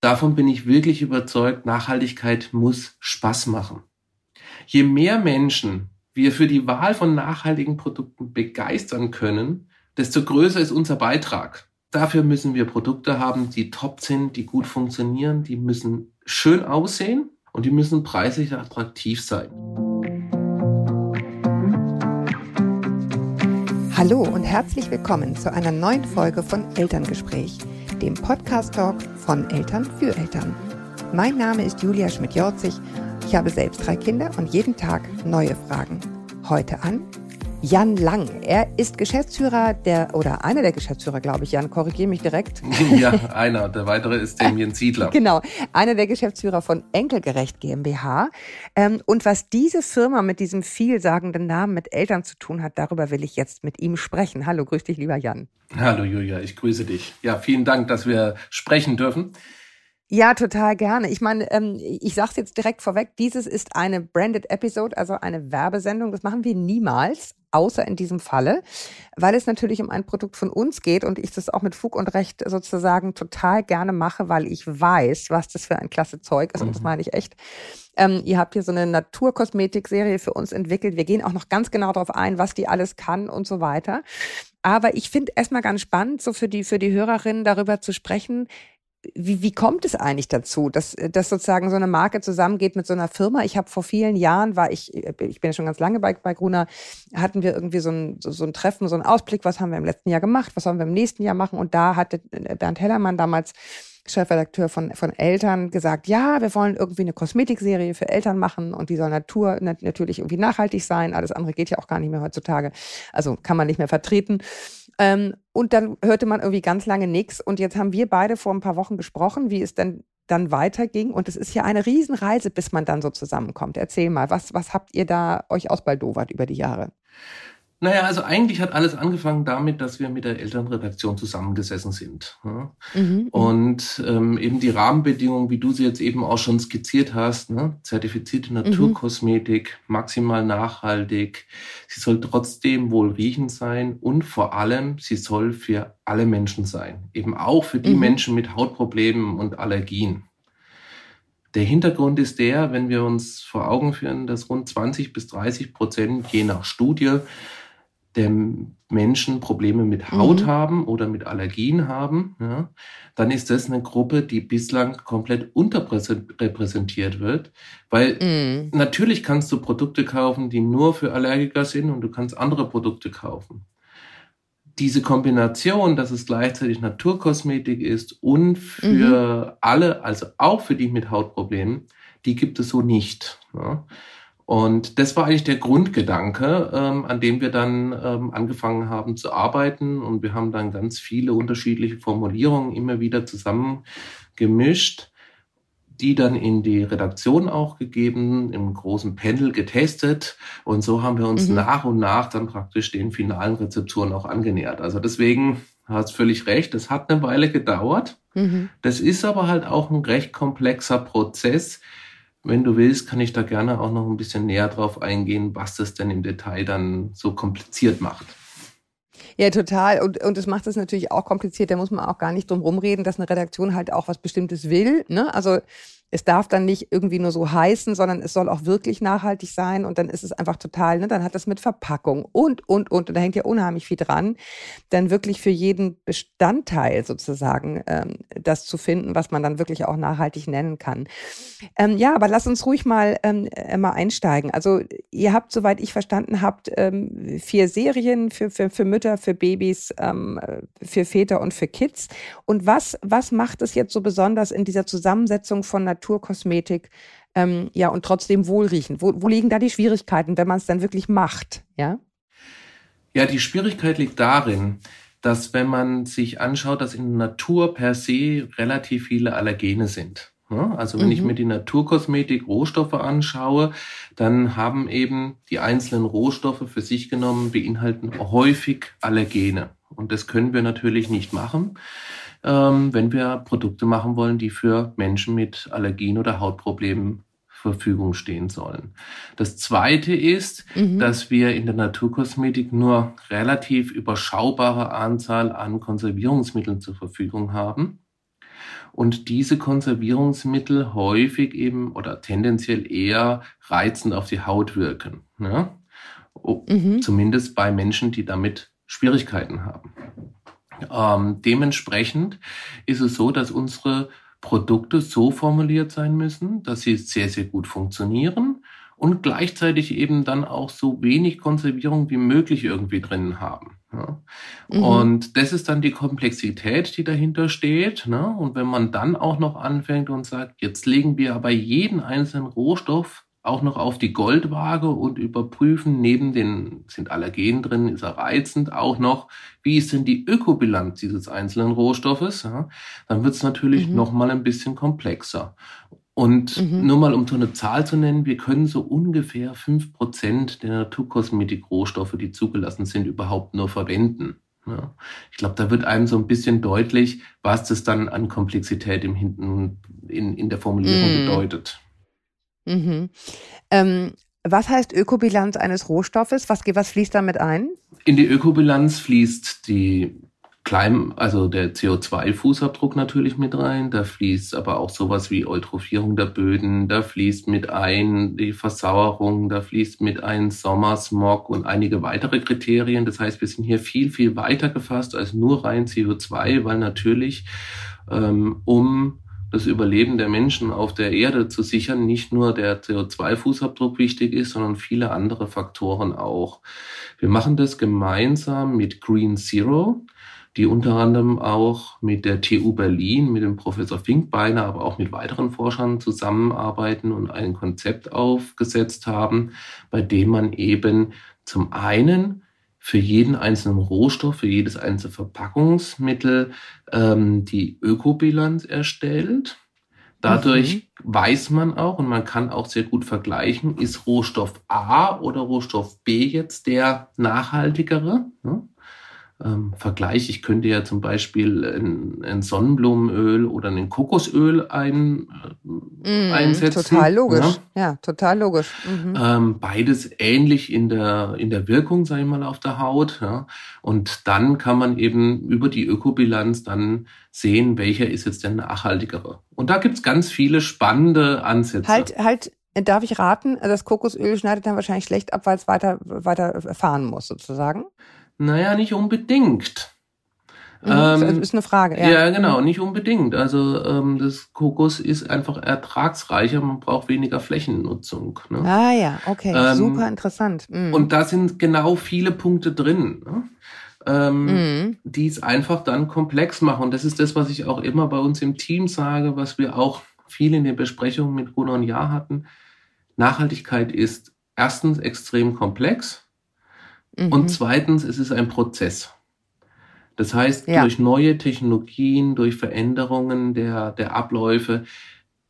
Davon bin ich wirklich überzeugt, Nachhaltigkeit muss Spaß machen. Je mehr Menschen wir für die Wahl von nachhaltigen Produkten begeistern können, desto größer ist unser Beitrag. Dafür müssen wir Produkte haben, die top sind, die gut funktionieren, die müssen schön aussehen und die müssen preislich attraktiv sein. Hallo und herzlich willkommen zu einer neuen Folge von Elterngespräch, dem Podcast-Talk von Eltern für Eltern. Mein Name ist Julia Schmidt-Jorzig. Ich habe selbst drei Kinder und jeden Tag neue Fragen. Heute an Jan Lang. Er ist Geschäftsführer der, oder einer der Geschäftsführer, glaube ich. Jan, korrigiere mich direkt. Ja, einer. Der weitere ist Damien Siedler. Genau. Einer der Geschäftsführer von Enkelgerecht GmbH. Ähm, und was diese Firma mit diesem vielsagenden Namen mit Eltern zu tun hat, darüber will ich jetzt mit ihm sprechen. Hallo, grüß dich, lieber Jan. Hallo, Julia. Ich grüße dich. Ja, vielen Dank, dass wir sprechen dürfen. Ja, total gerne. Ich meine, ähm, ich sage es jetzt direkt vorweg, dieses ist eine Branded Episode, also eine Werbesendung. Das machen wir niemals, außer in diesem Falle, weil es natürlich um ein Produkt von uns geht und ich das auch mit Fug und Recht sozusagen total gerne mache, weil ich weiß, was das für ein klasse Zeug ist. Mhm. Und das mhm. meine ich echt. Ähm, ihr habt hier so eine Naturkosmetik-Serie für uns entwickelt. Wir gehen auch noch ganz genau darauf ein, was die alles kann und so weiter. Aber ich finde erstmal ganz spannend, so für die, für die Hörerinnen darüber zu sprechen, wie, wie kommt es eigentlich dazu, dass, dass sozusagen so eine Marke zusammengeht mit so einer Firma? Ich habe vor vielen Jahren, war ich, ich bin ja schon ganz lange bei, bei Gruner, hatten wir irgendwie so ein, so, so ein Treffen, so einen Ausblick, was haben wir im letzten Jahr gemacht, was sollen wir im nächsten Jahr machen? Und da hatte Bernd Hellermann damals Chefredakteur von, von Eltern gesagt, ja, wir wollen irgendwie eine Kosmetikserie für Eltern machen und die soll Natur natürlich irgendwie nachhaltig sein. Alles andere geht ja auch gar nicht mehr heutzutage. Also kann man nicht mehr vertreten. Ähm, und dann hörte man irgendwie ganz lange nichts. Und jetzt haben wir beide vor ein paar Wochen gesprochen, wie es denn dann weiterging. Und es ist ja eine Riesenreise, bis man dann so zusammenkommt. Erzähl mal, was, was habt ihr da euch ausbaldowert über die Jahre? Naja, also eigentlich hat alles angefangen damit, dass wir mit der Elternredaktion zusammengesessen sind. Ja? Mhm, mhm, und ähm, eben die Rahmenbedingungen, wie du sie jetzt eben auch schon skizziert hast, ne? zertifizierte mhm. Naturkosmetik, mhm. maximal nachhaltig, sie soll trotzdem wohlriechend sein und vor allem, sie soll für alle Menschen sein. Eben auch für die mhm. Menschen mit Hautproblemen und Allergien. Der Hintergrund ist der, wenn wir uns vor Augen führen, dass rund 20 bis 30 Prozent je nach Studie der Menschen Probleme mit Haut mhm. haben oder mit Allergien haben, ja, dann ist das eine Gruppe, die bislang komplett unterrepräsentiert wird. Weil mhm. natürlich kannst du Produkte kaufen, die nur für Allergiker sind und du kannst andere Produkte kaufen. Diese Kombination, dass es gleichzeitig Naturkosmetik ist und für mhm. alle, also auch für die mit Hautproblemen, die gibt es so nicht. Ja. Und das war eigentlich der Grundgedanke, ähm, an dem wir dann ähm, angefangen haben zu arbeiten. Und wir haben dann ganz viele unterschiedliche Formulierungen immer wieder zusammengemischt, die dann in die Redaktion auch gegeben, im großen Panel getestet. Und so haben wir uns mhm. nach und nach dann praktisch den finalen Rezepturen auch angenähert. Also deswegen hast völlig recht, es hat eine Weile gedauert. Mhm. Das ist aber halt auch ein recht komplexer Prozess, wenn du willst, kann ich da gerne auch noch ein bisschen näher drauf eingehen, was das denn im Detail dann so kompliziert macht. Ja, total. Und, und das macht es natürlich auch kompliziert. Da muss man auch gar nicht drum rumreden, dass eine Redaktion halt auch was Bestimmtes will. Ne? Also es darf dann nicht irgendwie nur so heißen, sondern es soll auch wirklich nachhaltig sein und dann ist es einfach total, ne, dann hat das mit Verpackung und, und, und, und da hängt ja unheimlich viel dran, dann wirklich für jeden Bestandteil sozusagen ähm, das zu finden, was man dann wirklich auch nachhaltig nennen kann. Ähm, ja, aber lass uns ruhig mal, ähm, äh, mal einsteigen. Also ihr habt, soweit ich verstanden habt, ähm, vier Serien für, für, für Mütter, für Babys, ähm, für Väter und für Kids. Und was, was macht es jetzt so besonders in dieser Zusammensetzung von Naturkosmetik, ähm, ja, und trotzdem wohlriechend? Wo, wo liegen da die Schwierigkeiten, wenn man es dann wirklich macht, ja? Ja, die Schwierigkeit liegt darin, dass wenn man sich anschaut, dass in der Natur per se relativ viele Allergene sind. Also wenn mhm. ich mir die Naturkosmetik Rohstoffe anschaue, dann haben eben die einzelnen Rohstoffe für sich genommen beinhalten häufig Allergene. Und das können wir natürlich nicht machen ähm, wenn wir Produkte machen wollen, die für Menschen mit Allergien oder Hautproblemen Verfügung stehen sollen. Das zweite ist, mhm. dass wir in der Naturkosmetik nur relativ überschaubare Anzahl an Konservierungsmitteln zur Verfügung haben. und diese Konservierungsmittel häufig eben oder tendenziell eher reizend auf die Haut wirken. Ne? Mhm. Zumindest bei Menschen, die damit Schwierigkeiten haben. Ähm, dementsprechend ist es so, dass unsere Produkte so formuliert sein müssen, dass sie sehr, sehr gut funktionieren und gleichzeitig eben dann auch so wenig Konservierung wie möglich irgendwie drin haben. Ja. Mhm. Und das ist dann die Komplexität, die dahinter steht. Ne? Und wenn man dann auch noch anfängt und sagt, jetzt legen wir aber jeden einzelnen Rohstoff auch noch auf die Goldwaage und überprüfen, neben den sind Allergen drin, ist er reizend, auch noch, wie ist denn die Ökobilanz dieses einzelnen Rohstoffes, ja, dann wird es natürlich mhm. noch mal ein bisschen komplexer. Und mhm. nur mal um so eine Zahl zu nennen, wir können so ungefähr fünf Prozent der Naturkosmetik-Rohstoffe, die zugelassen sind, überhaupt nur verwenden. Ja. Ich glaube, da wird einem so ein bisschen deutlich, was das dann an Komplexität im Hinten in, in der Formulierung mhm. bedeutet. Mhm. Ähm, was heißt Ökobilanz eines Rohstoffes? Was, was fließt damit ein? In die Ökobilanz fließt die Klein, also der CO2-Fußabdruck natürlich mit rein. Da fließt aber auch sowas wie Eutrophierung der Böden. Da fließt mit ein die Versauerung. Da fließt mit ein Sommersmog und einige weitere Kriterien. Das heißt, wir sind hier viel, viel weiter gefasst als nur rein CO2, weil natürlich ähm, um das Überleben der Menschen auf der Erde zu sichern, nicht nur der CO2-Fußabdruck wichtig ist, sondern viele andere Faktoren auch. Wir machen das gemeinsam mit Green Zero, die unter anderem auch mit der TU Berlin, mit dem Professor Finkbeiner, aber auch mit weiteren Forschern zusammenarbeiten und ein Konzept aufgesetzt haben, bei dem man eben zum einen für jeden einzelnen Rohstoff, für jedes einzelne Verpackungsmittel ähm, die Ökobilanz erstellt. Dadurch mhm. weiß man auch und man kann auch sehr gut vergleichen, ist Rohstoff A oder Rohstoff B jetzt der nachhaltigere. Ne? Ähm, Vergleich. Ich könnte ja zum Beispiel ein, ein Sonnenblumenöl oder ein Kokosöl ein, äh, mm, einsetzen. Total logisch. Ja, ja total logisch. Mhm. Ähm, beides ähnlich in der, in der Wirkung, sage ich mal, auf der Haut. Ja. Und dann kann man eben über die Ökobilanz dann sehen, welcher ist jetzt der nachhaltigere. Und da gibt's ganz viele spannende Ansätze. Halt, halt, Darf ich raten, das Kokosöl schneidet dann wahrscheinlich schlecht ab, weil es weiter, weiter fahren muss, sozusagen? Naja, nicht unbedingt. Mhm, ähm, ist eine Frage, ja. Ja, genau, nicht unbedingt. Also ähm, das Kokos ist einfach ertragsreicher, man braucht weniger Flächennutzung. Ne? Ah ja, okay, ähm, super interessant. Mhm. Und da sind genau viele Punkte drin, ne? ähm, mhm. die es einfach dann komplex machen. Und das ist das, was ich auch immer bei uns im Team sage, was wir auch viel in den Besprechungen mit Runa und Ja hatten. Nachhaltigkeit ist erstens extrem komplex Mhm. Und zweitens, es ist ein Prozess. Das heißt, ja. durch neue Technologien, durch Veränderungen der, der Abläufe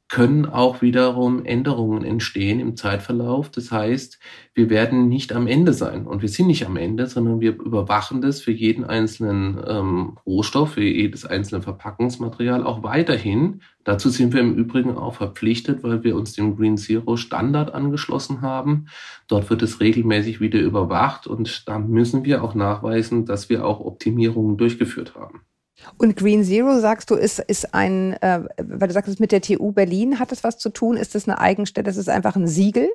können auch wiederum Änderungen entstehen im Zeitverlauf. Das heißt, wir werden nicht am Ende sein und wir sind nicht am Ende, sondern wir überwachen das für jeden einzelnen ähm, Rohstoff, für jedes einzelne Verpackungsmaterial auch weiterhin. Dazu sind wir im Übrigen auch verpflichtet, weil wir uns dem Green Zero Standard angeschlossen haben. Dort wird es regelmäßig wieder überwacht und da müssen wir auch nachweisen, dass wir auch Optimierungen durchgeführt haben. Und Green Zero, sagst du, ist, ist ein, äh, weil du sagst, mit der TU Berlin hat es was zu tun? Ist das eine Eigenstelle? Das ist einfach ein Siegel?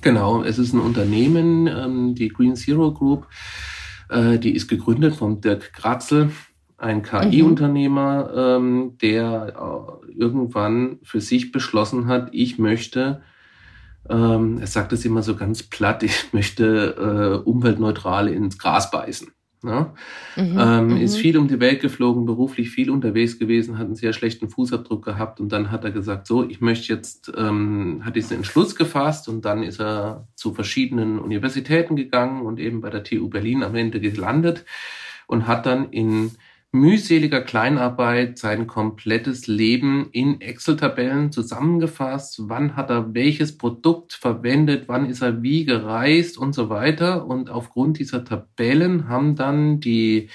Genau, es ist ein Unternehmen, ähm, die Green Zero Group, äh, die ist gegründet von Dirk Kratzel, ein KI-Unternehmer, ähm, der äh, irgendwann für sich beschlossen hat, ich möchte ähm, er sagt es immer so ganz platt, ich möchte äh, umweltneutral ins Gras beißen. Ja? Mhm, ähm, mhm. ist viel um die Welt geflogen, beruflich viel unterwegs gewesen, hat einen sehr schlechten Fußabdruck gehabt und dann hat er gesagt, so, ich möchte jetzt, ähm, hat diesen Entschluss gefasst und dann ist er zu verschiedenen Universitäten gegangen und eben bei der TU Berlin am Ende gelandet und hat dann in mühseliger Kleinarbeit sein komplettes Leben in Excel-Tabellen zusammengefasst. Wann hat er welches Produkt verwendet? Wann ist er wie gereist und so weiter? Und aufgrund dieser Tabellen haben dann die,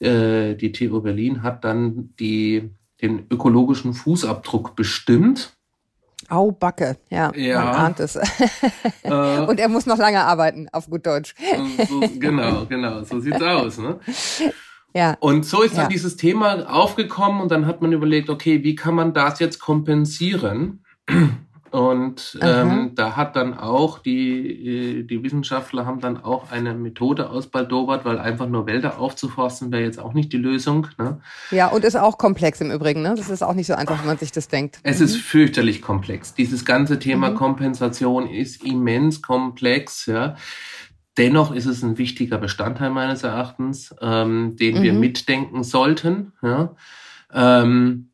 äh, die TU Berlin hat dann die, den ökologischen Fußabdruck bestimmt. Au, Backe, ja, ja. man ahnt es. Äh, und er muss noch lange arbeiten, auf gut Deutsch. So, genau, genau, so sieht's aus. Ne? Ja. Und so ist ja. dann dieses Thema aufgekommen und dann hat man überlegt, okay, wie kann man das jetzt kompensieren? Und ähm, da hat dann auch die, äh, die Wissenschaftler haben dann auch eine Methode ausbaldobert, weil einfach nur Wälder aufzuforsten wäre jetzt auch nicht die Lösung. Ne? Ja, und ist auch komplex im Übrigen. Ne? Das ist auch nicht so einfach, wie man sich das denkt. Es mhm. ist fürchterlich komplex. Dieses ganze Thema mhm. Kompensation ist immens komplex. Ja. Dennoch ist es ein wichtiger Bestandteil meines Erachtens, ähm, den mhm. wir mitdenken sollten. Ja? Ähm,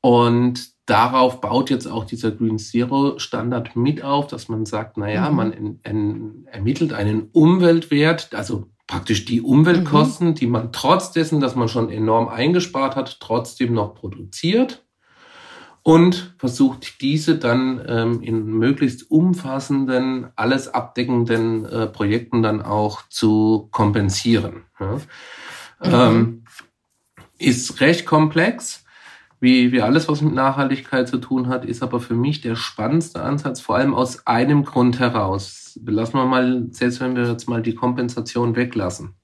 und darauf baut jetzt auch dieser Green Zero Standard mit auf, dass man sagt, naja, mhm. man in, in, ermittelt einen Umweltwert, also praktisch die Umweltkosten, mhm. die man trotz dessen, dass man schon enorm eingespart hat, trotzdem noch produziert und versucht diese dann ähm, in möglichst umfassenden, alles abdeckenden äh, Projekten dann auch zu kompensieren. Ja. Ähm, ist recht komplex. Wie, wie alles, was mit Nachhaltigkeit zu tun hat, ist aber für mich der spannendste Ansatz, vor allem aus einem Grund heraus. Lassen wir mal, selbst wenn wir jetzt mal die Kompensation weglassen.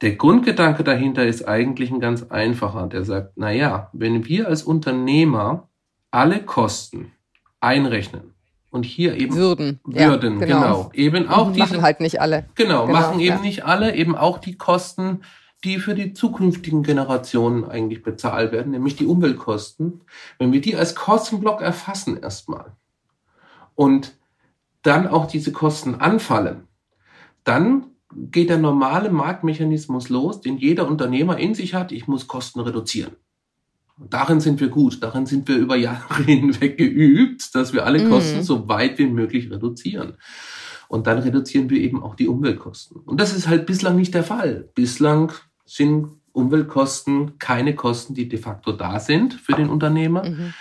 Der Grundgedanke dahinter ist eigentlich ein ganz einfacher. Der sagt, na ja, wenn wir als Unternehmer alle Kosten einrechnen und hier eben würden, würden ja, genau. genau. eben auch diese machen halt nicht alle. Genau, genau machen eben ja. nicht alle, eben auch die Kosten, die für die zukünftigen Generationen eigentlich bezahlt werden, nämlich die Umweltkosten. Wenn wir die als Kostenblock erfassen erstmal und dann auch diese Kosten anfallen, dann geht der normale Marktmechanismus los, den jeder Unternehmer in sich hat. Ich muss Kosten reduzieren. Darin sind wir gut. Darin sind wir über Jahre hinweg geübt, dass wir alle mhm. Kosten so weit wie möglich reduzieren. Und dann reduzieren wir eben auch die Umweltkosten. Und das ist halt bislang nicht der Fall. Bislang sind Umweltkosten keine Kosten, die de facto da sind für den Unternehmer. Mhm.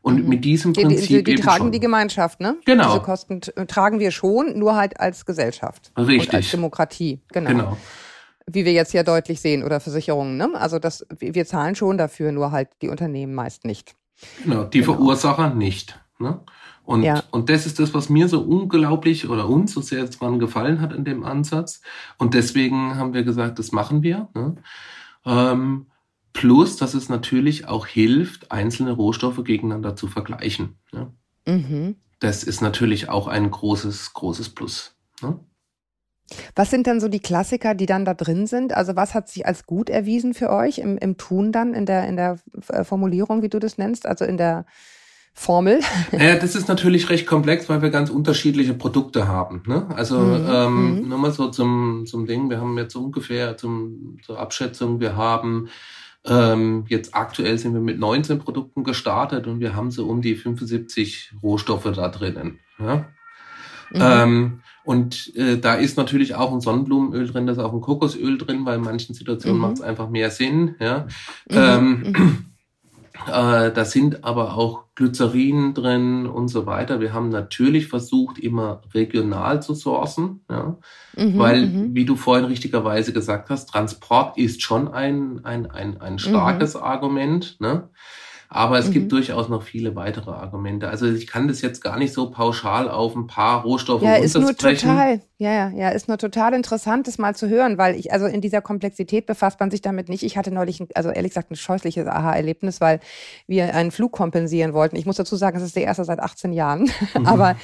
Und mhm. mit diesem Prinzip. Die, die, die tragen schon. die Gemeinschaft, ne? Genau. Diese Kosten tragen wir schon, nur halt als Gesellschaft. Richtig. Und als Demokratie. Genau. genau wie wir jetzt ja deutlich sehen, oder Versicherungen. Ne? Also das, wir zahlen schon dafür, nur halt die Unternehmen meist nicht. Genau, die genau. Verursacher nicht. Ne? Und, ja. und das ist das, was mir so unglaublich oder uns so sehr dran gefallen hat in dem Ansatz. Und deswegen haben wir gesagt, das machen wir. Ne? Ähm, plus, dass es natürlich auch hilft, einzelne Rohstoffe gegeneinander zu vergleichen. Ne? Mhm. Das ist natürlich auch ein großes, großes Plus. Ne? Was sind dann so die Klassiker, die dann da drin sind? Also was hat sich als gut erwiesen für euch im, im Tun dann, in der, in der äh, Formulierung, wie du das nennst, also in der Formel? Ja, das ist natürlich recht komplex, weil wir ganz unterschiedliche Produkte haben. Ne? Also mhm. ähm, mhm. nur mal so zum, zum Ding, wir haben jetzt ungefähr zum, zur Abschätzung, wir haben ähm, jetzt aktuell sind wir mit 19 Produkten gestartet und wir haben so um die 75 Rohstoffe da drinnen. Ja? Mhm. Ähm, und äh, da ist natürlich auch ein Sonnenblumenöl drin, da ist auch ein Kokosöl drin, weil in manchen Situationen mhm. macht es einfach mehr Sinn. Ja. Mhm. Ähm, mhm. äh, da sind aber auch Glycerin drin und so weiter. Wir haben natürlich versucht, immer regional zu sourcen, ja. Mhm, weil, mhm. wie du vorhin richtigerweise gesagt hast, Transport ist schon ein, ein, ein, ein starkes mhm. Argument. Ne? Aber es mhm. gibt durchaus noch viele weitere Argumente. Also ich kann das jetzt gar nicht so pauschal auf ein paar Rohstoffe ja, ist nur total, ja, ja, ja, ist nur total interessant, das mal zu hören, weil ich, also in dieser Komplexität befasst man sich damit nicht. Ich hatte neulich, ein, also ehrlich gesagt, ein scheußliches Aha-Erlebnis, weil wir einen Flug kompensieren wollten. Ich muss dazu sagen, es ist der erste seit 18 Jahren. Mhm. Aber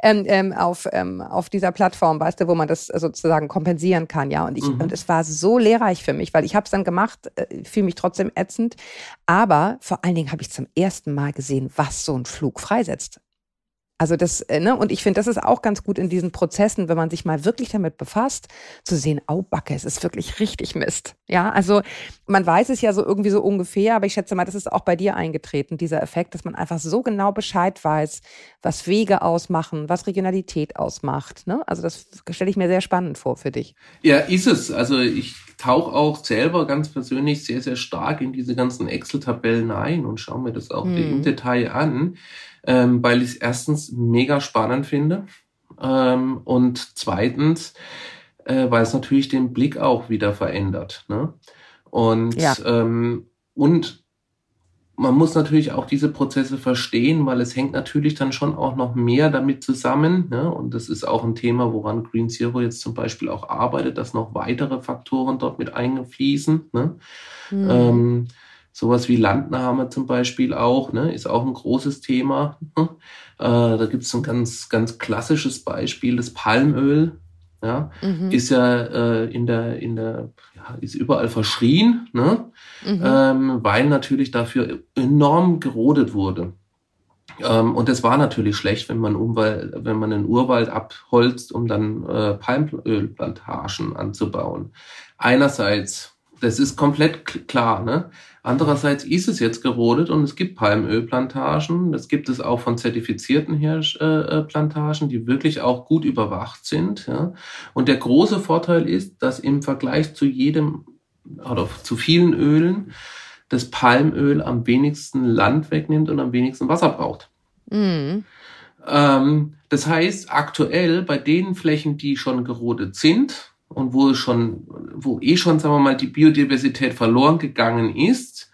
ähm, ähm, auf, ähm, auf dieser Plattform, weißt du, wo man das sozusagen kompensieren kann, ja. Und ich, mhm. und es war so lehrreich für mich, weil ich habe es dann gemacht, äh, fühle mich trotzdem ätzend. Aber vor allen Dingen habe ich zum ersten Mal gesehen, was so ein Flug freisetzt. Also das, äh, ne, und ich finde, das ist auch ganz gut in diesen Prozessen, wenn man sich mal wirklich damit befasst, zu sehen, au Backe, es ist wirklich richtig Mist. Ja, also man weiß es ja so irgendwie so ungefähr, aber ich schätze mal, das ist auch bei dir eingetreten, dieser Effekt, dass man einfach so genau Bescheid weiß, was Wege ausmachen, was Regionalität ausmacht. Ne? Also das stelle ich mir sehr spannend vor für dich. Ja, ist es. Also ich tauche auch selber ganz persönlich sehr, sehr stark in diese ganzen Excel-Tabellen ein und schaue mir das auch hm. im Detail an ähm, weil ich es erstens mega spannend finde ähm, und zweitens, äh, weil es natürlich den Blick auch wieder verändert. Ne? Und, ja. ähm, und man muss natürlich auch diese Prozesse verstehen, weil es hängt natürlich dann schon auch noch mehr damit zusammen. Ne? Und das ist auch ein Thema, woran Green Zero jetzt zum Beispiel auch arbeitet, dass noch weitere Faktoren dort mit eingefließen. Ne? Mhm. Ähm, sowas wie Landnahme zum Beispiel auch, ne? ist auch ein großes Thema. Ne? Äh, da gibt es ein ganz, ganz klassisches Beispiel, das Palmöl. Ja, mhm. ist ja äh, in der, in der, ja, ist überall verschrien, ne? Mhm. Ähm, weil natürlich dafür enorm gerodet wurde. Ähm, und das war natürlich schlecht, wenn man Umwald, wenn man einen Urwald abholzt, um dann äh, Palmölplantagen anzubauen. Einerseits, das ist komplett klar, ne? Andererseits ist es jetzt gerodet und es gibt Palmölplantagen. Das gibt es auch von zertifizierten Hirschplantagen, die wirklich auch gut überwacht sind. Ja. Und der große Vorteil ist, dass im Vergleich zu jedem oder zu vielen Ölen das Palmöl am wenigsten Land wegnimmt und am wenigsten Wasser braucht. Mhm. Ähm, das heißt, aktuell bei den Flächen, die schon gerodet sind, und wo schon, wo eh schon, sagen wir mal, die Biodiversität verloren gegangen ist,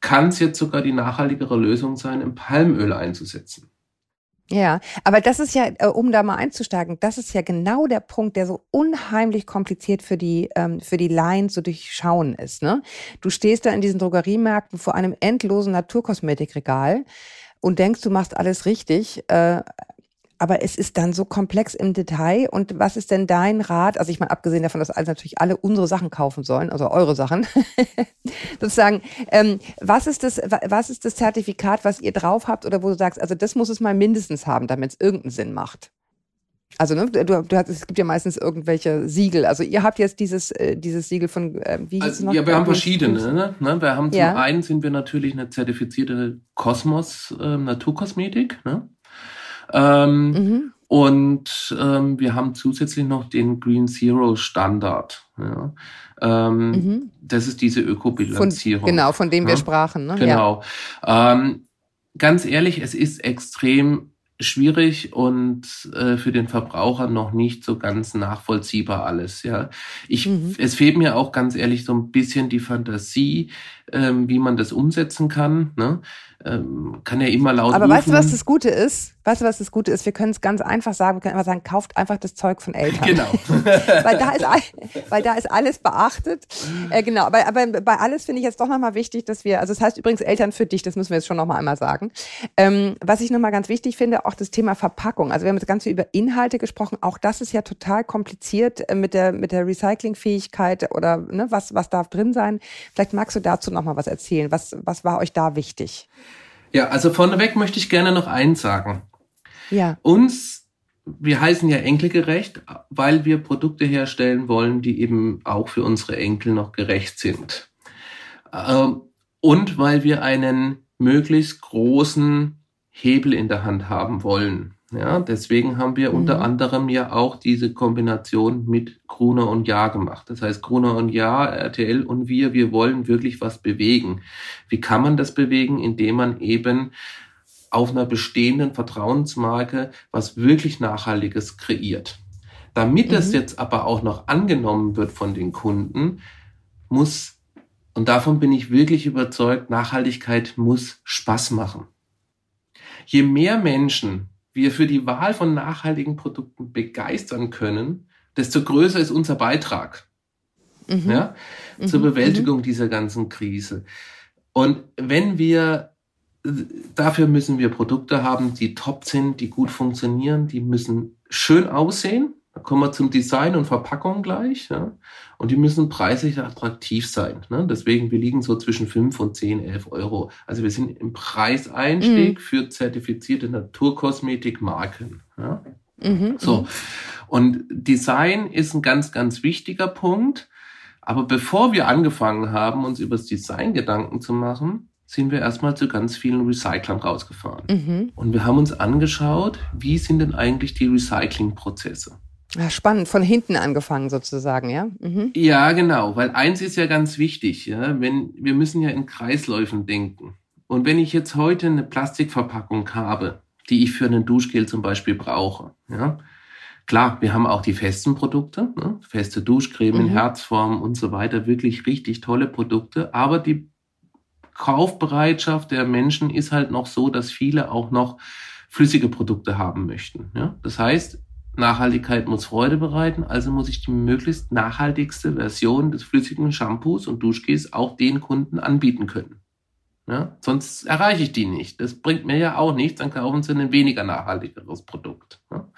kann es jetzt sogar die nachhaltigere Lösung sein, im Palmöl einzusetzen. Ja, aber das ist ja, äh, um da mal einzusteigen, das ist ja genau der Punkt, der so unheimlich kompliziert für die ähm, für die Laien zu durchschauen ist. Ne? Du stehst da in diesen Drogeriemärkten vor einem endlosen Naturkosmetikregal und denkst, du machst alles richtig, äh, aber es ist dann so komplex im Detail. Und was ist denn dein Rat? Also ich meine, abgesehen davon, dass alle natürlich alle unsere Sachen kaufen sollen, also eure Sachen, sozusagen, ähm, was ist das, was ist das Zertifikat, was ihr drauf habt oder wo du sagst, also das muss es mal mindestens haben, damit es irgendeinen Sinn macht? Also ne, du, du hast, es gibt ja meistens irgendwelche Siegel. Also ihr habt jetzt dieses äh, dieses Siegel von äh, wie also, es noch? Ja, wir haben verschiedene. Ne? ne? Wir haben zum ja. einen sind wir natürlich eine zertifizierte Kosmos äh, Naturkosmetik. Ne? Ähm, mhm. Und ähm, wir haben zusätzlich noch den Green Zero Standard. Ja. Ähm, mhm. Das ist diese Ökobilanzierung. genau, von dem ja. wir sprachen. Ne? Genau. Ja. Ähm, ganz ehrlich, es ist extrem schwierig und äh, für den Verbraucher noch nicht so ganz nachvollziehbar alles. Ja, ich, mhm. es fehlt mir auch ganz ehrlich so ein bisschen die Fantasie, ähm, wie man das umsetzen kann. Ne? Ähm, kann ja immer laut. Aber rufen. weißt du, was das Gute ist? Weißt du, was das Gute ist? Wir können es ganz einfach sagen. Wir können einfach sagen, kauft einfach das Zeug von Eltern. Genau. weil, da ist, weil da ist alles beachtet. Äh, genau. Aber, aber bei alles finde ich jetzt doch nochmal wichtig, dass wir, also das heißt übrigens Eltern für dich, das müssen wir jetzt schon nochmal einmal sagen. Ähm, was ich nochmal ganz wichtig finde, auch das Thema Verpackung. Also wir haben jetzt ganz viel über Inhalte gesprochen. Auch das ist ja total kompliziert äh, mit der, mit der Recyclingfähigkeit oder ne, was, was darf drin sein. Vielleicht magst du dazu nochmal was erzählen. Was, was war euch da wichtig? Ja, also vorneweg möchte ich gerne noch eins sagen. Ja. Uns, wir heißen ja enkelgerecht, weil wir Produkte herstellen wollen, die eben auch für unsere Enkel noch gerecht sind. Ähm, und weil wir einen möglichst großen Hebel in der Hand haben wollen. Ja, deswegen haben wir mhm. unter anderem ja auch diese Kombination mit Gruner und Ja gemacht. Das heißt, Gruner und Ja, RTL und wir, wir wollen wirklich was bewegen. Wie kann man das bewegen? Indem man eben auf einer bestehenden Vertrauensmarke was wirklich Nachhaltiges kreiert. Damit mhm. das jetzt aber auch noch angenommen wird von den Kunden, muss, und davon bin ich wirklich überzeugt, Nachhaltigkeit muss Spaß machen. Je mehr Menschen wir für die Wahl von nachhaltigen Produkten begeistern können, desto größer ist unser Beitrag mhm. ja, mhm. zur Bewältigung mhm. dieser ganzen Krise. Und wenn wir, dafür müssen wir Produkte haben, die top sind, die gut funktionieren, die müssen schön aussehen, da kommen wir zum Design und Verpackung gleich. Ja? Und die müssen preislich attraktiv sein. Ne? Deswegen, wir liegen so zwischen 5 und 10, 11 Euro. Also wir sind im Preiseinstieg mhm. für zertifizierte Naturkosmetikmarken. Ja? Mhm, so. Und Design ist ein ganz, ganz wichtiger Punkt. Aber bevor wir angefangen haben, uns über das Design Gedanken zu machen, sind wir erstmal zu ganz vielen Recyclern rausgefahren. Mhm. Und wir haben uns angeschaut, wie sind denn eigentlich die Recyclingprozesse? Ja, spannend, von hinten angefangen sozusagen, ja? Mhm. Ja, genau, weil eins ist ja ganz wichtig, ja, wenn wir müssen ja in Kreisläufen denken. Und wenn ich jetzt heute eine Plastikverpackung habe, die ich für einen Duschgel zum Beispiel brauche, ja, klar, wir haben auch die festen Produkte, ne? feste Duschcreme mhm. in Herzform und so weiter, wirklich richtig tolle Produkte, aber die Kaufbereitschaft der Menschen ist halt noch so, dass viele auch noch flüssige Produkte haben möchten. Ja? Das heißt, Nachhaltigkeit muss Freude bereiten, also muss ich die möglichst nachhaltigste Version des flüssigen Shampoos und Duschgels auch den Kunden anbieten können. Ja? Sonst erreiche ich die nicht. Das bringt mir ja auch nichts, dann kaufen sie ein weniger nachhaltigeres Produkt. Ja?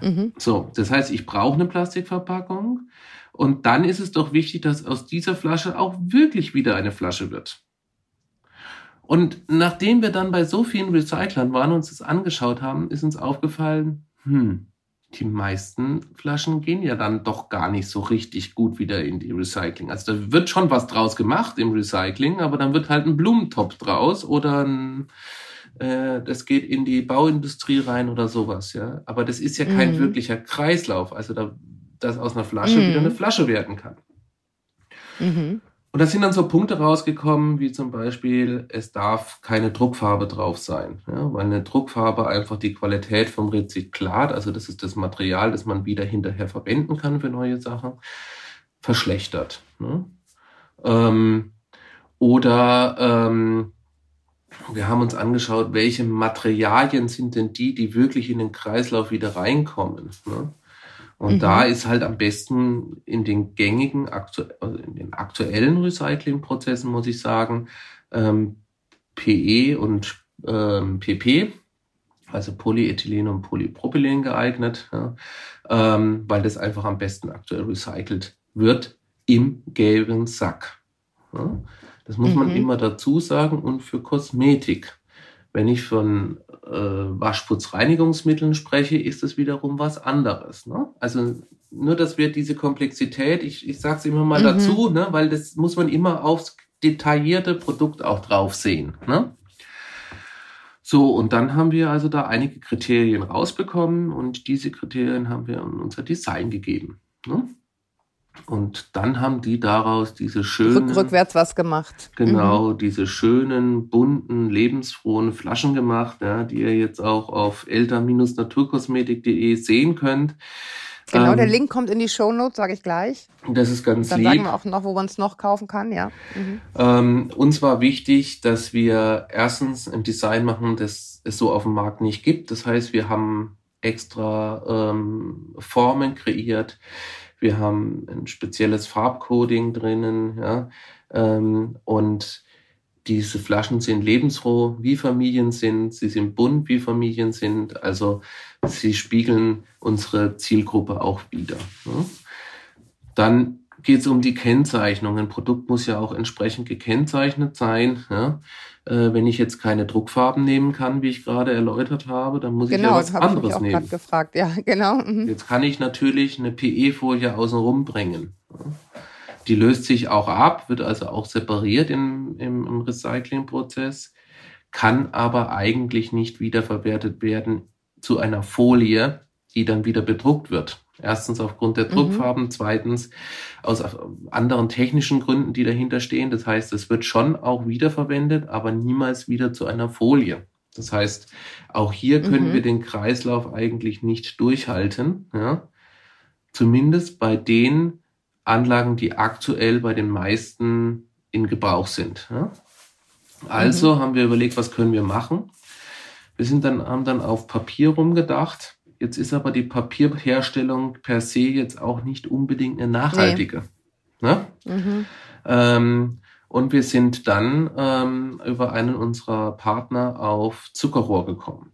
Mhm. So, das heißt, ich brauche eine Plastikverpackung und dann ist es doch wichtig, dass aus dieser Flasche auch wirklich wieder eine Flasche wird. Und nachdem wir dann bei so vielen Recyclern waren und uns das angeschaut haben, ist uns aufgefallen, hm, die meisten Flaschen gehen ja dann doch gar nicht so richtig gut wieder in die Recycling. Also da wird schon was draus gemacht im Recycling, aber dann wird halt ein Blumentopf draus oder ein, äh, das geht in die Bauindustrie rein oder sowas, ja. Aber das ist ja kein mhm. wirklicher Kreislauf, also da, dass aus einer Flasche mhm. wieder eine Flasche werden kann. Mhm. Und da sind dann so Punkte rausgekommen, wie zum Beispiel, es darf keine Druckfarbe drauf sein, ja, weil eine Druckfarbe einfach die Qualität vom Rezyklat, also das ist das Material, das man wieder hinterher verwenden kann für neue Sachen, verschlechtert. Ne? Ähm, oder ähm, wir haben uns angeschaut, welche Materialien sind denn die, die wirklich in den Kreislauf wieder reinkommen. Ne? Und mhm. da ist halt am besten in den gängigen, also in den aktuellen Recyclingprozessen, muss ich sagen, ähm, PE und ähm, PP, also Polyethylen und Polypropylen geeignet, ja, ähm, weil das einfach am besten aktuell recycelt wird im gelben Sack. Ja. Das muss mhm. man immer dazu sagen und für Kosmetik. Wenn ich von äh, Waschputzreinigungsmitteln spreche, ist es wiederum was anderes. Ne? Also nur, dass wir diese Komplexität, ich, ich sage es immer mal mhm. dazu, ne? weil das muss man immer aufs detaillierte Produkt auch drauf sehen. Ne? So, und dann haben wir also da einige Kriterien rausbekommen und diese Kriterien haben wir in unser Design gegeben. Ne? Und dann haben die daraus diese schönen. Rück, rückwärts was gemacht. Genau, mhm. diese schönen, bunten, lebensfrohen Flaschen gemacht, ja, die ihr jetzt auch auf eltern-naturkosmetik.de sehen könnt. Genau, ähm, der Link kommt in die Show Notes, sage ich gleich. Das ist ganz Dann lieb. Dann sagen wir auch noch, wo man es noch kaufen kann, ja. Mhm. Ähm, uns war wichtig, dass wir erstens ein Design machen, das es so auf dem Markt nicht gibt. Das heißt, wir haben extra ähm, Formen kreiert wir haben ein spezielles Farbcoding drinnen, ja, ähm, und diese Flaschen sind lebensfroh, wie Familien sind, sie sind bunt, wie Familien sind, also sie spiegeln unsere Zielgruppe auch wieder. Ja. Dann geht es um die Kennzeichnung. Ein Produkt muss ja auch entsprechend gekennzeichnet sein. Ja. Äh, wenn ich jetzt keine Druckfarben nehmen kann, wie ich gerade erläutert habe, dann muss genau, ich ja was anderes ich auch nehmen. gefragt, ja, genau. Mhm. Jetzt kann ich natürlich eine PE-Folie außenrum bringen. Die löst sich auch ab, wird also auch separiert im, im, im Recyclingprozess, kann aber eigentlich nicht wiederverwertet werden zu einer Folie, die dann wieder bedruckt wird. Erstens aufgrund der mhm. Druckfarben, mhm. zweitens aus anderen technischen Gründen, die dahinter stehen. Das heißt, es wird schon auch wiederverwendet, aber niemals wieder zu einer Folie. Das heißt, auch hier können mhm. wir den Kreislauf eigentlich nicht durchhalten. Ja? Zumindest bei den Anlagen, die aktuell bei den meisten in Gebrauch sind. Ja? Also mhm. haben wir überlegt, was können wir machen. Wir sind dann, haben dann auf Papier rumgedacht Jetzt ist aber die Papierherstellung per se jetzt auch nicht unbedingt eine nachhaltige. Nee. Ne? Mhm. Ähm, und wir sind dann ähm, über einen unserer Partner auf Zuckerrohr gekommen.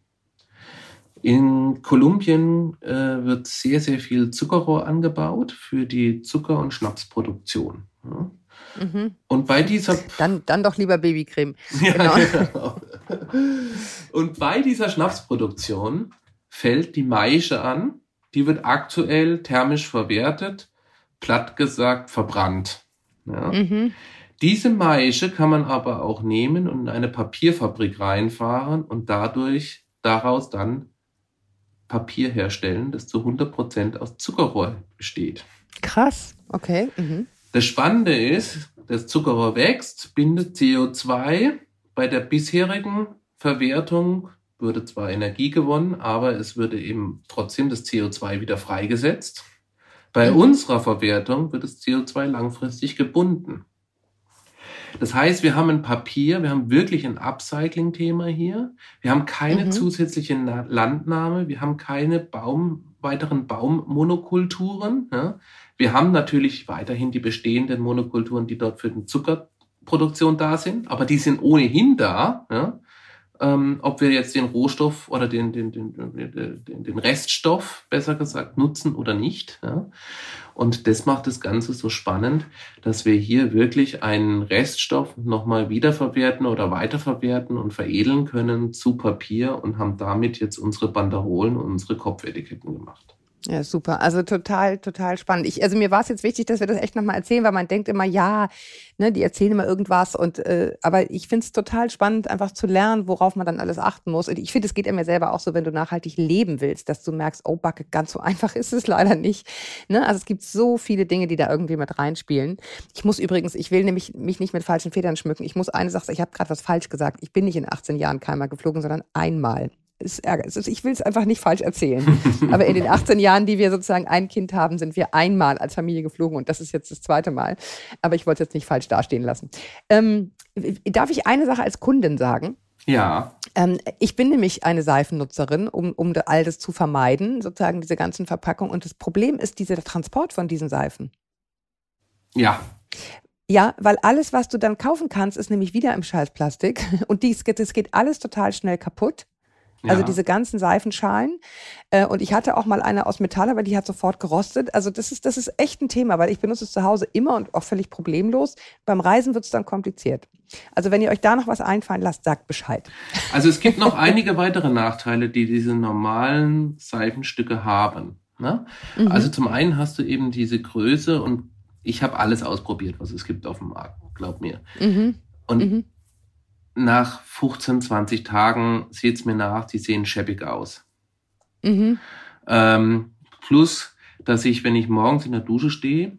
In Kolumbien äh, wird sehr, sehr viel Zuckerrohr angebaut für die Zucker- und Schnapsproduktion. Ja. Mhm. Und bei dieser. Dann, dann doch lieber Babycreme. Ja, genau. genau. Und bei dieser Schnapsproduktion fällt die Maische an. Die wird aktuell thermisch verwertet, platt gesagt verbrannt. Ja. Mhm. Diese Maische kann man aber auch nehmen und in eine Papierfabrik reinfahren und dadurch daraus dann Papier herstellen, das zu 100 Prozent aus Zuckerrohr besteht. Krass, okay. Mhm. Das Spannende ist, das Zuckerrohr wächst, bindet CO2. Bei der bisherigen Verwertung würde zwar Energie gewonnen, aber es würde eben trotzdem das CO2 wieder freigesetzt. Bei mhm. unserer Verwertung wird das CO2 langfristig gebunden. Das heißt, wir haben ein Papier, wir haben wirklich ein Upcycling-Thema hier. Wir haben keine mhm. zusätzliche Landnahme, wir haben keine Baum, weiteren Baummonokulturen. Ja. Wir haben natürlich weiterhin die bestehenden Monokulturen, die dort für den Zuckerproduktion da sind, aber die sind ohnehin da. Ja ähm, ob wir jetzt den Rohstoff oder den, den, den, den, den Reststoff, besser gesagt, nutzen oder nicht. Ja. Und das macht das Ganze so spannend, dass wir hier wirklich einen Reststoff nochmal wiederverwerten oder weiterverwerten und veredeln können zu Papier und haben damit jetzt unsere Banderolen und unsere Kopfetiketten gemacht. Ja, super. Also total, total spannend. Ich, also mir war es jetzt wichtig, dass wir das echt nochmal erzählen, weil man denkt immer, ja, ne, die erzählen immer irgendwas und äh, aber ich finde es total spannend, einfach zu lernen, worauf man dann alles achten muss. Und ich finde, es geht mir selber auch so, wenn du nachhaltig leben willst, dass du merkst, oh Backe, ganz so einfach ist es leider nicht. Ne? Also es gibt so viele Dinge, die da irgendwie mit reinspielen. Ich muss übrigens, ich will nämlich mich nicht mit falschen Federn schmücken. Ich muss eine Sache, ich habe gerade was falsch gesagt. Ich bin nicht in 18 Jahren keinmal geflogen, sondern einmal ist ärgerlich. Ich will es einfach nicht falsch erzählen. Aber in den 18 Jahren, die wir sozusagen ein Kind haben, sind wir einmal als Familie geflogen und das ist jetzt das zweite Mal. Aber ich wollte es jetzt nicht falsch dastehen lassen. Ähm, darf ich eine Sache als Kundin sagen? Ja. Ähm, ich bin nämlich eine Seifennutzerin, um, um all das zu vermeiden, sozusagen diese ganzen Verpackungen. Und das Problem ist dieser Transport von diesen Seifen. Ja. Ja, weil alles, was du dann kaufen kannst, ist nämlich wieder im Scheißplastik. Und dies, das geht alles total schnell kaputt. Also diese ganzen Seifenschalen. Äh, und ich hatte auch mal eine aus Metall, aber die hat sofort gerostet. Also das ist, das ist echt ein Thema, weil ich benutze es zu Hause immer und auch völlig problemlos. Beim Reisen wird es dann kompliziert. Also wenn ihr euch da noch was einfallen lasst, sagt Bescheid. Also es gibt noch einige weitere Nachteile, die diese normalen Seifenstücke haben. Ne? Mhm. Also zum einen hast du eben diese Größe und ich habe alles ausprobiert, was es gibt auf dem Markt, glaub mir. Mhm. Und mhm nach 15, 20 Tagen sieht es mir nach, die sehen schäbig aus. Mhm. Ähm, plus, dass ich, wenn ich morgens in der Dusche stehe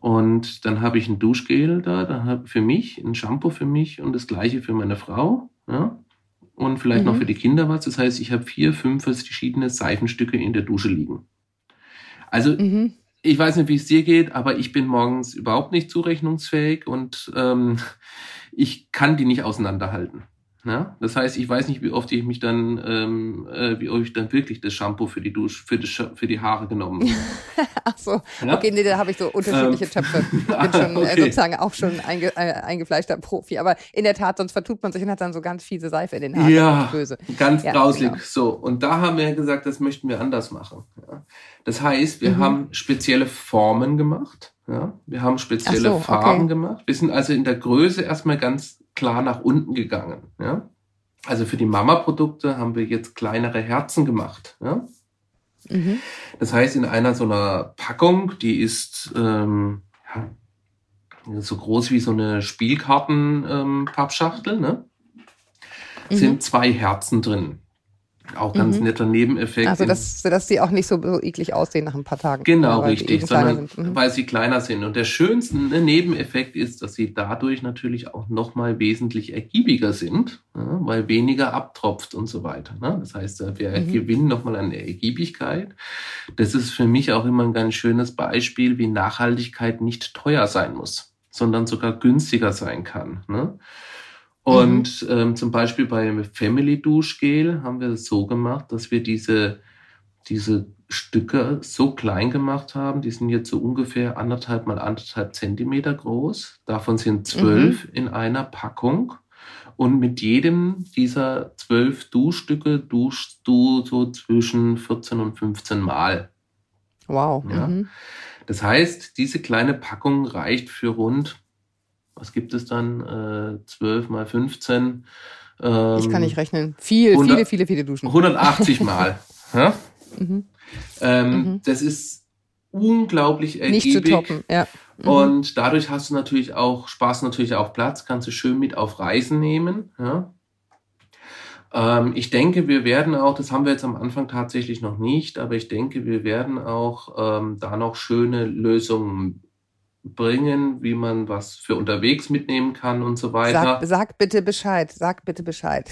und dann habe ich ein Duschgel da, dann habe für mich ein Shampoo für mich und das gleiche für meine Frau. Ja? Und vielleicht mhm. noch für die Kinder was. Das heißt, ich habe vier, fünf verschiedene Seifenstücke in der Dusche liegen. Also mhm. ich weiß nicht, wie es dir geht, aber ich bin morgens überhaupt nicht zurechnungsfähig und ähm, ich kann die nicht auseinanderhalten. Ja? Das heißt, ich weiß nicht, wie oft ich mich dann, ähm, äh, wie oft ich dann wirklich das Shampoo für die Dusche, für, für die Haare genommen habe. Ach so, ja? okay, nee, da habe ich so unterschiedliche ähm, Töpfe. Ich bin schon okay. äh, sozusagen auch schon einge, äh, eingefleischter Profi. Aber in der Tat, sonst vertut man sich und hat dann so ganz fiese Seife in den Haaren. Ja, böse. ganz ja, grausig. Genau. So, und da haben wir gesagt, das möchten wir anders machen. Ja? Das heißt, wir mhm. haben spezielle Formen gemacht. Ja? Wir haben spezielle so, Farben okay. gemacht. Wir sind also in der Größe erstmal ganz klar nach unten gegangen. Ja? Also für die Mama-Produkte haben wir jetzt kleinere Herzen gemacht. Ja? Mhm. Das heißt, in einer so einer Packung, die ist ähm, ja, so groß wie so eine Spielkarten-Pappschachtel, ähm, ne? mhm. sind zwei Herzen drin. Auch ganz mhm. netter Nebeneffekt. Also, dass, dass sie auch nicht so, so eklig aussehen nach ein paar Tagen. Genau, richtig, sondern mhm. weil sie kleiner sind. Und der schönste Nebeneffekt ist, dass sie dadurch natürlich auch nochmal wesentlich ergiebiger sind, ja, weil weniger abtropft und so weiter. Ne? Das heißt, wir mhm. gewinnen nochmal an Ergiebigkeit. Das ist für mich auch immer ein ganz schönes Beispiel, wie Nachhaltigkeit nicht teuer sein muss, sondern sogar günstiger sein kann. Ne? Und mhm. ähm, zum Beispiel bei Family Duschgel haben wir es so gemacht, dass wir diese, diese Stücke so klein gemacht haben. Die sind jetzt so ungefähr anderthalb mal anderthalb Zentimeter groß. Davon sind zwölf mhm. in einer Packung. Und mit jedem dieser zwölf Duschstücke duschst du so zwischen 14 und 15 Mal. Wow. Ja? Mhm. Das heißt, diese kleine Packung reicht für rund was gibt es dann? Äh, 12 mal 15. Ähm, ich kann nicht rechnen. Viel, 100, viele, viele, viele Duschen. 180 Mal. ja? mhm. Ähm, mhm. Das ist unglaublich ergiebig. Nicht zu toppen, ja. Mhm. Und dadurch hast du natürlich auch, Spaß natürlich auch Platz, kannst du schön mit auf Reisen nehmen. Ja? Ähm, ich denke, wir werden auch, das haben wir jetzt am Anfang tatsächlich noch nicht, aber ich denke, wir werden auch ähm, da noch schöne Lösungen bringen, wie man was für unterwegs mitnehmen kann und so weiter. Sag, sag bitte Bescheid, sag bitte Bescheid.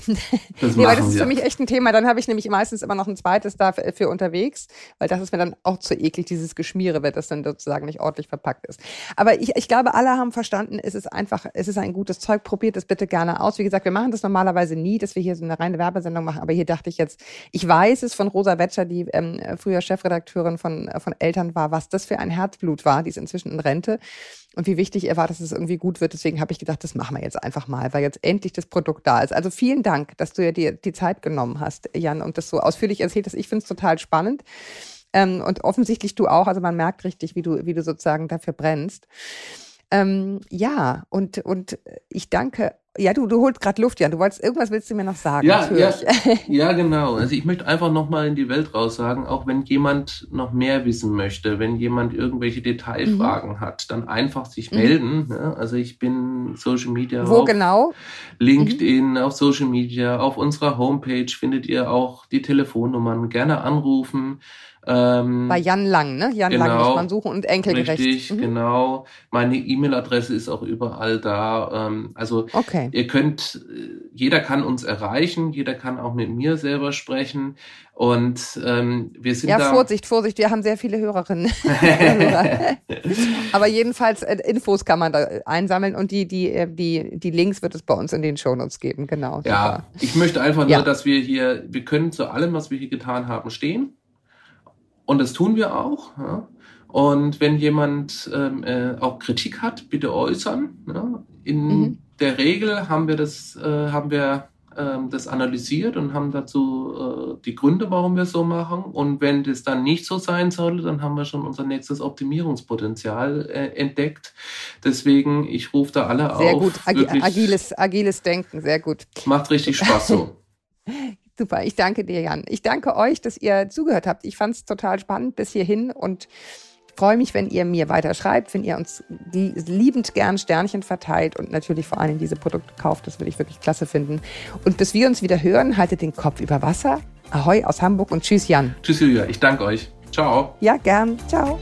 Das, nee, weil das ist für mich echt ein Thema. Dann habe ich nämlich meistens immer noch ein zweites da für, für, unterwegs, weil das ist mir dann auch zu eklig, dieses Geschmiere, wenn das dann sozusagen nicht ordentlich verpackt ist. Aber ich, ich glaube, alle haben verstanden, es ist einfach, es ist ein gutes Zeug. Probiert es bitte gerne aus. Wie gesagt, wir machen das normalerweise nie, dass wir hier so eine reine Werbesendung machen. Aber hier dachte ich jetzt, ich weiß es von Rosa Wetscher, die ähm, früher Chefredakteurin von, von Eltern war, was das für ein Herzblut war. Die ist inzwischen in Rente und wie wichtig er war, dass es irgendwie gut wird. Deswegen habe ich gedacht, das machen wir jetzt einfach mal, weil jetzt endlich das Produkt da ist. Also vielen Dank, dass du dir die Zeit genommen hast, Jan, und das so ausführlich erzählt hast. Ich finde es total spannend. Ähm, und offensichtlich du auch. Also man merkt richtig, wie du, wie du sozusagen dafür brennst. Ähm, ja, und, und ich danke ja, du, du holst gerade Luft, Jan. Du wolltest irgendwas willst du mir noch sagen? Ja, ja, ja, genau. Also ich möchte einfach noch mal in die Welt raus sagen, auch wenn jemand noch mehr wissen möchte, wenn jemand irgendwelche Detailfragen mhm. hat, dann einfach sich mhm. melden. Ne? Also ich bin Social Media. Wo genau? LinkedIn, mhm. auf Social Media, auf unserer Homepage findet ihr auch die Telefonnummern. Gerne anrufen. Ähm, Bei Jan Lang, ne? Jan genau, Lang muss man suchen und enkelgerecht. Richtig, mhm. genau. Meine E-Mail-Adresse ist auch überall da. Ähm, also okay. ihr könnt, jeder kann uns erreichen, jeder kann auch mit mir selber sprechen. Und ähm, wir sind ja, da. Ja, Vorsicht, Vorsicht, wir haben sehr viele Hörerinnen. Aber jedenfalls äh, Infos kann man da einsammeln und die, die, äh, die, die Links wird es bei uns in den Shownotes geben, genau. Ja, super. ich möchte einfach nur, ja. dass wir hier, wir können zu allem, was wir hier getan haben, stehen. Und das tun wir auch. Ja. Und wenn jemand ähm, äh, auch Kritik hat, bitte äußern. Ja. In mhm. der Regel haben wir das, äh, haben wir ähm, das analysiert und haben dazu äh, die Gründe, warum wir es so machen. Und wenn das dann nicht so sein sollte, dann haben wir schon unser nächstes Optimierungspotenzial äh, entdeckt. Deswegen, ich rufe da alle sehr auf. Sehr gut, Agi agiles, agiles Denken, sehr gut. Macht richtig Spaß so. Super, ich danke dir, Jan. Ich danke euch, dass ihr zugehört habt. Ich fand es total spannend bis hierhin und freue mich, wenn ihr mir weiter schreibt, wenn ihr uns die liebend gern Sternchen verteilt und natürlich vor allem diese Produkte kauft. Das würde ich wirklich klasse finden. Und bis wir uns wieder hören, haltet den Kopf über Wasser. Ahoi aus Hamburg und tschüss, Jan. Tschüss, Julia. Ich danke euch. Ciao. Ja, gern. Ciao.